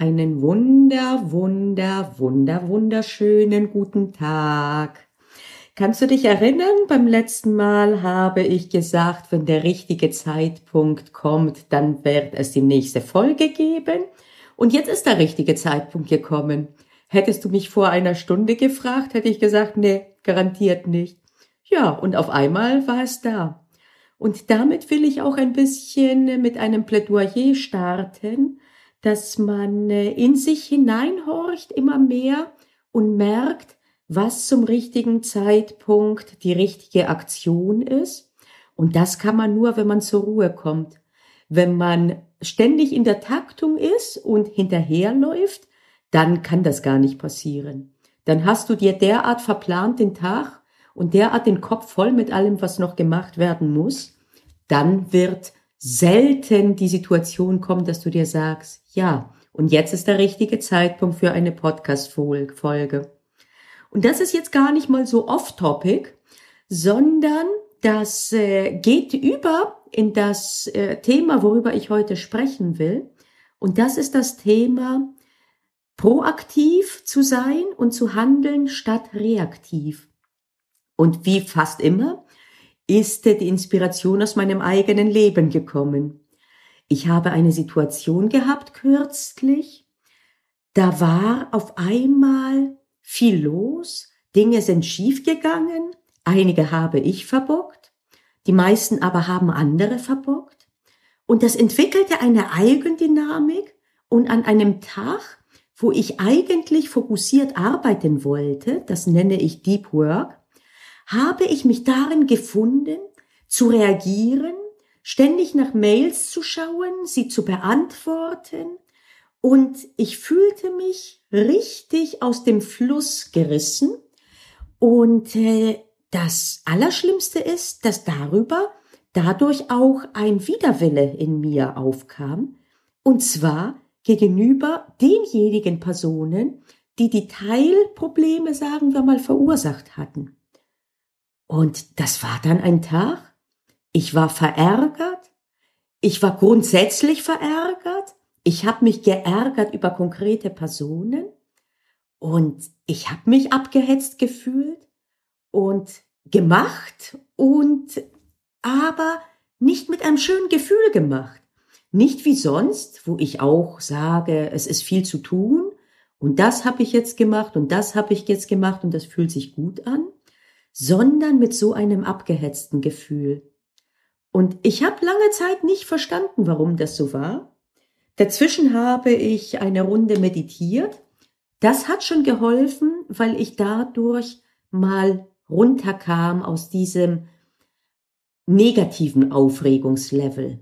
Einen wunder, wunder, wunder, wunderschönen guten Tag. Kannst du dich erinnern, beim letzten Mal habe ich gesagt, wenn der richtige Zeitpunkt kommt, dann wird es die nächste Folge geben. Und jetzt ist der richtige Zeitpunkt gekommen. Hättest du mich vor einer Stunde gefragt, hätte ich gesagt, nee, garantiert nicht. Ja, und auf einmal war es da. Und damit will ich auch ein bisschen mit einem Plädoyer starten, dass man äh, in sich hineinhorcht immer mehr und merkt, was zum richtigen Zeitpunkt die richtige Aktion ist. Und das kann man nur, wenn man zur Ruhe kommt. Wenn man ständig in der Taktung ist und hinterherläuft, dann kann das gar nicht passieren. Dann hast du dir derart verplant den Tag und derart den Kopf voll mit allem, was noch gemacht werden muss, dann wird selten die Situation kommen, dass du dir sagst, ja, und jetzt ist der richtige Zeitpunkt für eine Podcast-Folge. Und das ist jetzt gar nicht mal so off-topic, sondern das äh, geht über in das äh, Thema, worüber ich heute sprechen will. Und das ist das Thema, proaktiv zu sein und zu handeln statt reaktiv. Und wie fast immer ist die Inspiration aus meinem eigenen Leben gekommen. Ich habe eine Situation gehabt kürzlich, da war auf einmal viel los, Dinge sind schiefgegangen, einige habe ich verbockt, die meisten aber haben andere verbockt. Und das entwickelte eine Eigendynamik und an einem Tag, wo ich eigentlich fokussiert arbeiten wollte, das nenne ich Deep Work, habe ich mich darin gefunden, zu reagieren, ständig nach Mails zu schauen, sie zu beantworten, und ich fühlte mich richtig aus dem Fluss gerissen. Und äh, das Allerschlimmste ist, dass darüber dadurch auch ein Widerwille in mir aufkam. Und zwar gegenüber denjenigen Personen, die die Teilprobleme, sagen wir mal, verursacht hatten. Und das war dann ein Tag. Ich war verärgert. Ich war grundsätzlich verärgert. Ich habe mich geärgert über konkrete Personen und ich habe mich abgehetzt gefühlt und gemacht und aber nicht mit einem schönen Gefühl gemacht. Nicht wie sonst, wo ich auch sage, es ist viel zu tun und das habe ich jetzt gemacht und das habe ich jetzt gemacht und das fühlt sich gut an, sondern mit so einem abgehetzten Gefühl. Und ich habe lange Zeit nicht verstanden, warum das so war. Dazwischen habe ich eine Runde meditiert. Das hat schon geholfen, weil ich dadurch mal runterkam aus diesem negativen Aufregungslevel.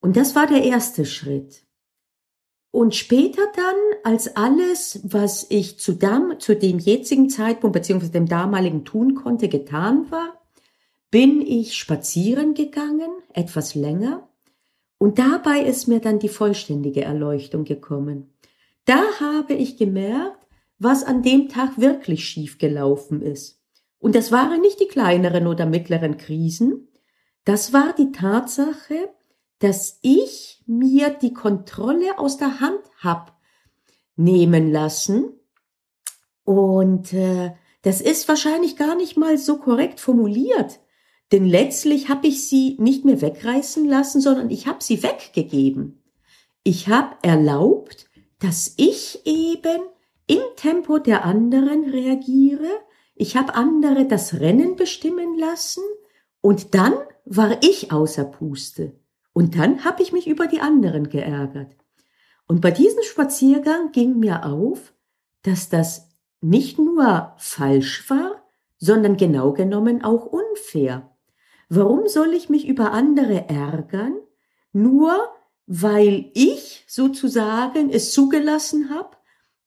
Und das war der erste Schritt. Und später dann, als alles, was ich zu, dem, zu dem jetzigen Zeitpunkt beziehungsweise dem damaligen tun konnte, getan war, bin ich spazieren gegangen, etwas länger. Und dabei ist mir dann die vollständige Erleuchtung gekommen. Da habe ich gemerkt, was an dem Tag wirklich schief gelaufen ist. Und das waren nicht die kleineren oder mittleren Krisen, das war die Tatsache, dass ich mir die Kontrolle aus der Hand hab nehmen lassen. Und äh, das ist wahrscheinlich gar nicht mal so korrekt formuliert, denn letztlich habe ich sie nicht mehr wegreißen lassen, sondern ich habe sie weggegeben. Ich habe erlaubt, dass ich eben im Tempo der anderen reagiere. Ich habe andere das Rennen bestimmen lassen und dann war ich außer Puste. Und dann habe ich mich über die anderen geärgert. Und bei diesem Spaziergang ging mir auf, dass das nicht nur falsch war, sondern genau genommen auch unfair. Warum soll ich mich über andere ärgern, nur weil ich sozusagen es zugelassen habe,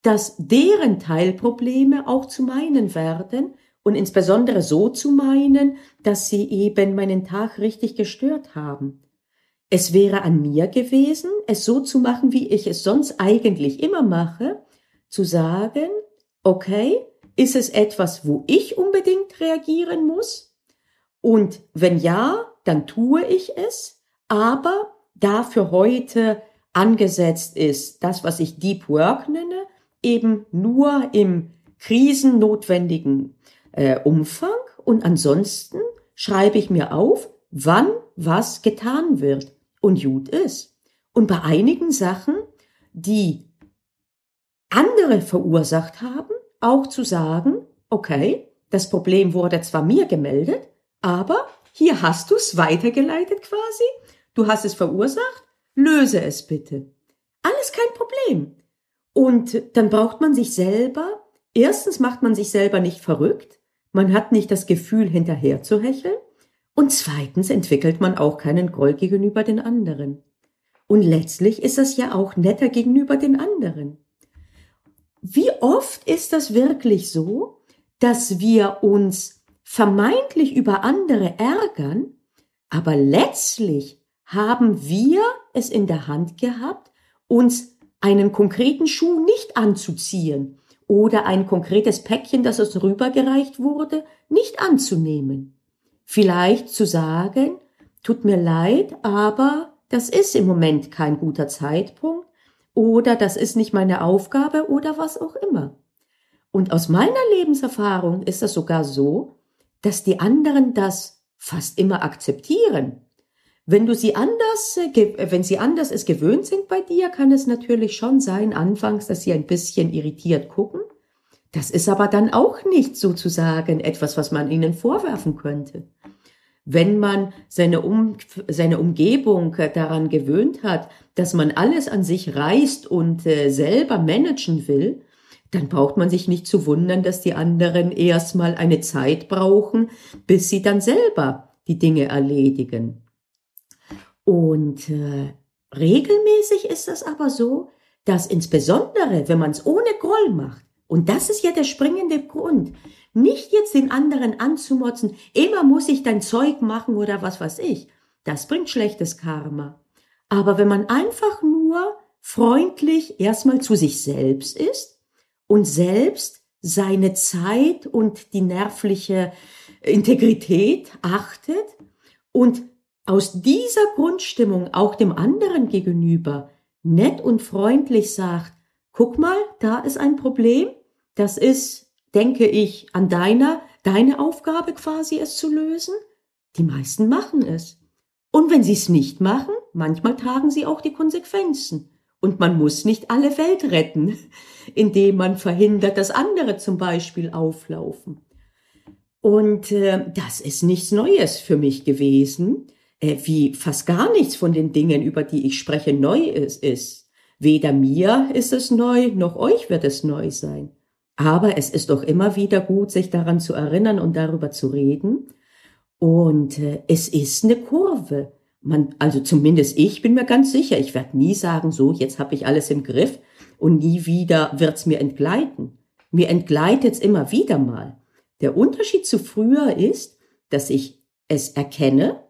dass deren Teilprobleme auch zu meinen werden und insbesondere so zu meinen, dass sie eben meinen Tag richtig gestört haben. Es wäre an mir gewesen, es so zu machen, wie ich es sonst eigentlich immer mache, zu sagen, okay, ist es etwas, wo ich unbedingt reagieren muss? Und wenn ja, dann tue ich es, aber dafür heute angesetzt ist, das, was ich Deep Work nenne, eben nur im krisennotwendigen äh, Umfang. Und ansonsten schreibe ich mir auf, wann was getan wird und gut ist. Und bei einigen Sachen, die andere verursacht haben, auch zu sagen, okay, das Problem wurde zwar mir gemeldet, aber hier hast du es weitergeleitet quasi, du hast es verursacht, löse es bitte. Alles kein Problem. Und dann braucht man sich selber, erstens macht man sich selber nicht verrückt, man hat nicht das Gefühl, hinterher zu hecheln, und zweitens entwickelt man auch keinen Groll gegenüber den anderen. Und letztlich ist das ja auch netter gegenüber den anderen. Wie oft ist das wirklich so, dass wir uns vermeintlich über andere ärgern, aber letztlich haben wir es in der Hand gehabt, uns einen konkreten Schuh nicht anzuziehen oder ein konkretes Päckchen, das uns rübergereicht wurde, nicht anzunehmen. Vielleicht zu sagen, tut mir leid, aber das ist im Moment kein guter Zeitpunkt oder das ist nicht meine Aufgabe oder was auch immer. Und aus meiner Lebenserfahrung ist das sogar so, dass die anderen das fast immer akzeptieren. Wenn du sie anders, äh, wenn sie anders es gewöhnt sind bei dir, kann es natürlich schon sein, anfangs, dass sie ein bisschen irritiert gucken. Das ist aber dann auch nicht sozusagen etwas, was man ihnen vorwerfen könnte. Wenn man seine, um, seine Umgebung daran gewöhnt hat, dass man alles an sich reißt und äh, selber managen will, dann braucht man sich nicht zu wundern, dass die anderen erstmal eine Zeit brauchen, bis sie dann selber die Dinge erledigen. Und äh, regelmäßig ist das aber so, dass insbesondere, wenn man es ohne Groll macht, und das ist ja der springende Grund. Nicht jetzt den anderen anzumotzen, immer muss ich dein Zeug machen oder was weiß ich. Das bringt schlechtes Karma. Aber wenn man einfach nur freundlich erstmal zu sich selbst ist und selbst seine Zeit und die nervliche Integrität achtet und aus dieser Grundstimmung auch dem anderen gegenüber nett und freundlich sagt, guck mal, da ist ein Problem. Das ist, denke ich, an deiner, deine Aufgabe quasi, es zu lösen. Die meisten machen es. Und wenn sie es nicht machen, manchmal tragen sie auch die Konsequenzen. Und man muss nicht alle Welt retten, indem man verhindert, dass andere zum Beispiel auflaufen. Und äh, das ist nichts Neues für mich gewesen, äh, wie fast gar nichts von den Dingen, über die ich spreche, neu ist, ist. Weder mir ist es neu, noch euch wird es neu sein. Aber es ist doch immer wieder gut, sich daran zu erinnern und darüber zu reden. Und äh, es ist eine Kurve. Man, also zumindest ich bin mir ganz sicher, ich werde nie sagen, so, jetzt habe ich alles im Griff und nie wieder wird's mir entgleiten. Mir entgleitet's immer wieder mal. Der Unterschied zu früher ist, dass ich es erkenne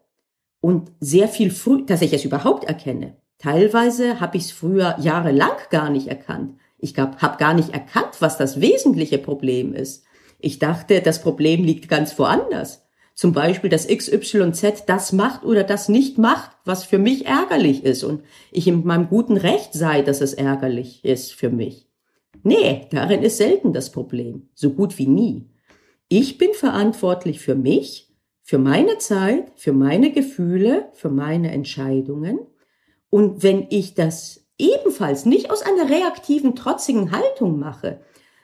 und sehr viel früh, dass ich es überhaupt erkenne. Teilweise habe ich es früher jahrelang gar nicht erkannt. Ich habe gar nicht erkannt, was das wesentliche Problem ist. Ich dachte, das Problem liegt ganz woanders. Zum Beispiel, dass XYZ das macht oder das nicht macht, was für mich ärgerlich ist und ich in meinem guten Recht sei, dass es ärgerlich ist für mich. Nee, darin ist selten das Problem, so gut wie nie. Ich bin verantwortlich für mich, für meine Zeit, für meine Gefühle, für meine Entscheidungen und wenn ich das ebenfalls nicht aus einer reaktiven, trotzigen Haltung mache,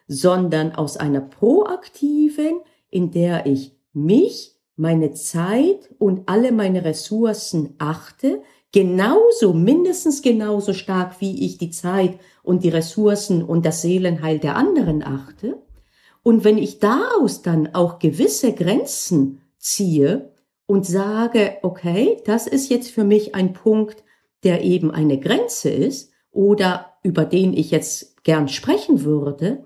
sondern aus einer proaktiven, in der ich mich, meine Zeit und alle meine Ressourcen achte, genauso, mindestens genauso stark, wie ich die Zeit und die Ressourcen und das Seelenheil der anderen achte. Und wenn ich daraus dann auch gewisse Grenzen ziehe und sage, okay, das ist jetzt für mich ein Punkt, der eben eine Grenze ist oder über den ich jetzt gern sprechen würde,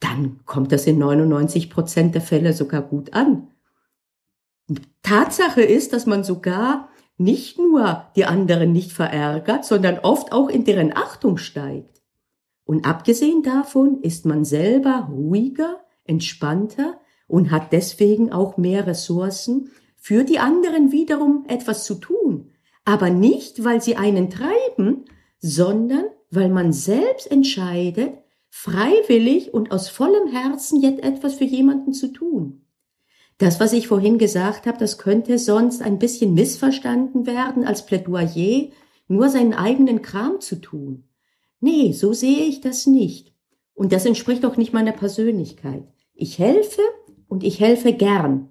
dann kommt das in 99 Prozent der Fälle sogar gut an. Tatsache ist, dass man sogar nicht nur die anderen nicht verärgert, sondern oft auch in deren Achtung steigt. Und abgesehen davon ist man selber ruhiger, entspannter und hat deswegen auch mehr Ressourcen, für die anderen wiederum etwas zu tun, aber nicht, weil sie einen treiben, sondern weil man selbst entscheidet, freiwillig und aus vollem Herzen jetzt etwas für jemanden zu tun. Das, was ich vorhin gesagt habe, das könnte sonst ein bisschen missverstanden werden als Plädoyer, nur seinen eigenen Kram zu tun. Nee, so sehe ich das nicht. Und das entspricht auch nicht meiner Persönlichkeit. Ich helfe und ich helfe gern.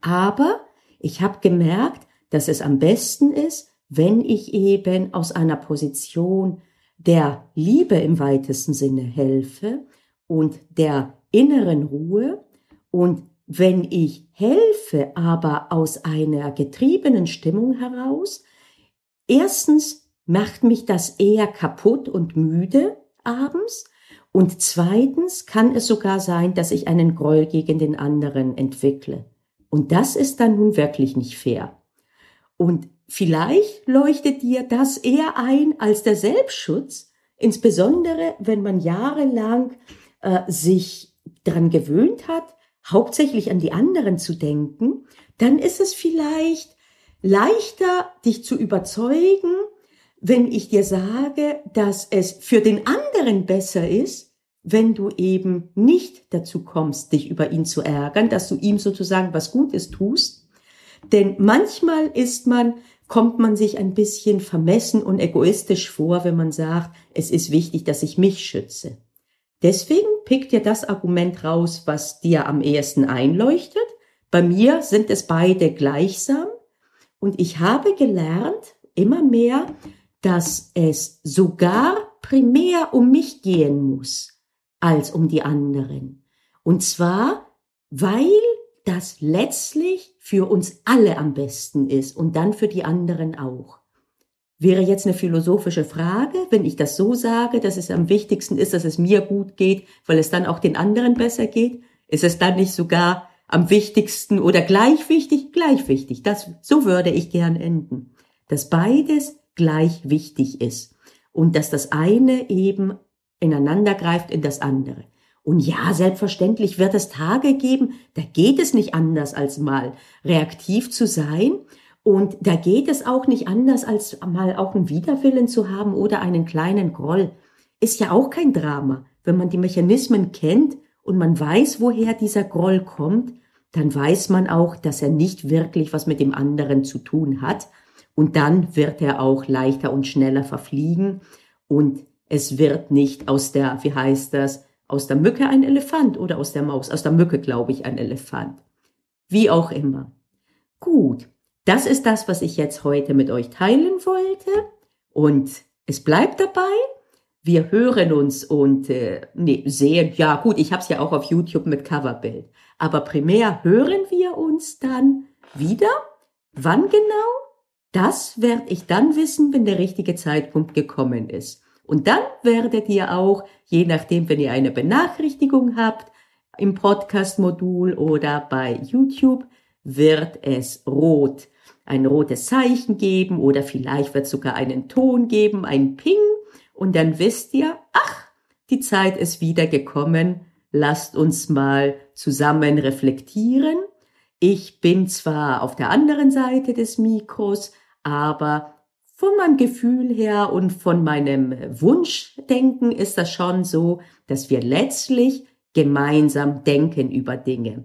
Aber ich habe gemerkt, dass es am besten ist, wenn ich eben aus einer Position der Liebe im weitesten Sinne helfe und der inneren Ruhe und wenn ich helfe, aber aus einer getriebenen Stimmung heraus, erstens macht mich das eher kaputt und müde abends und zweitens kann es sogar sein, dass ich einen Groll gegen den anderen entwickle. Und das ist dann nun wirklich nicht fair. Und vielleicht leuchtet dir das eher ein als der Selbstschutz, insbesondere wenn man jahrelang äh, sich daran gewöhnt hat, hauptsächlich an die anderen zu denken, dann ist es vielleicht leichter, dich zu überzeugen, wenn ich dir sage, dass es für den anderen besser ist, wenn du eben nicht dazu kommst, dich über ihn zu ärgern, dass du ihm sozusagen was Gutes tust. Denn manchmal ist man, kommt man sich ein bisschen vermessen und egoistisch vor, wenn man sagt, es ist wichtig, dass ich mich schütze. Deswegen pick dir das Argument raus, was dir am ehesten einleuchtet. Bei mir sind es beide gleichsam. Und ich habe gelernt, immer mehr, dass es sogar primär um mich gehen muss, als um die anderen. Und zwar, weil das letztlich für uns alle am besten ist und dann für die anderen auch. Wäre jetzt eine philosophische Frage, wenn ich das so sage, dass es am wichtigsten ist, dass es mir gut geht, weil es dann auch den anderen besser geht? Ist es dann nicht sogar am wichtigsten oder gleich wichtig? Gleich wichtig. Das, so würde ich gern enden. Dass beides gleich wichtig ist. Und dass das eine eben ineinander greift in das andere. Und ja, selbstverständlich wird es Tage geben, da geht es nicht anders als mal reaktiv zu sein und da geht es auch nicht anders, als mal auch einen Widerwillen zu haben oder einen kleinen Groll. Ist ja auch kein Drama. Wenn man die Mechanismen kennt und man weiß, woher dieser Groll kommt, dann weiß man auch, dass er nicht wirklich was mit dem anderen zu tun hat. Und dann wird er auch leichter und schneller verfliegen. Und es wird nicht aus der, wie heißt das, aus der Mücke ein Elefant oder aus der Maus, aus der Mücke, glaube ich, ein Elefant. Wie auch immer. Gut, das ist das, was ich jetzt heute mit euch teilen wollte. Und es bleibt dabei. Wir hören uns und äh, nee, sehen. Ja gut, ich habe es ja auch auf YouTube mit Coverbild. Aber primär hören wir uns dann wieder. Wann genau? Das werde ich dann wissen, wenn der richtige Zeitpunkt gekommen ist. Und dann werdet ihr auch, je nachdem, wenn ihr eine Benachrichtigung habt, im Podcast-Modul oder bei YouTube, wird es rot ein rotes Zeichen geben oder vielleicht wird sogar einen Ton geben, ein Ping und dann wisst ihr, ach, die Zeit ist wieder gekommen, lasst uns mal zusammen reflektieren. Ich bin zwar auf der anderen Seite des Mikros, aber von meinem Gefühl her und von meinem Wunschdenken ist das schon so, dass wir letztlich gemeinsam denken über Dinge.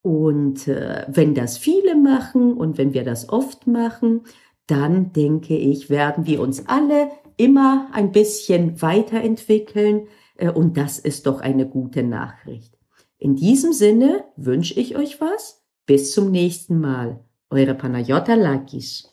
Und äh, wenn das viele machen und wenn wir das oft machen, dann denke ich, werden wir uns alle immer ein bisschen weiterentwickeln. Äh, und das ist doch eine gute Nachricht. In diesem Sinne wünsche ich euch was. Bis zum nächsten Mal. Eure Panayota Lakis.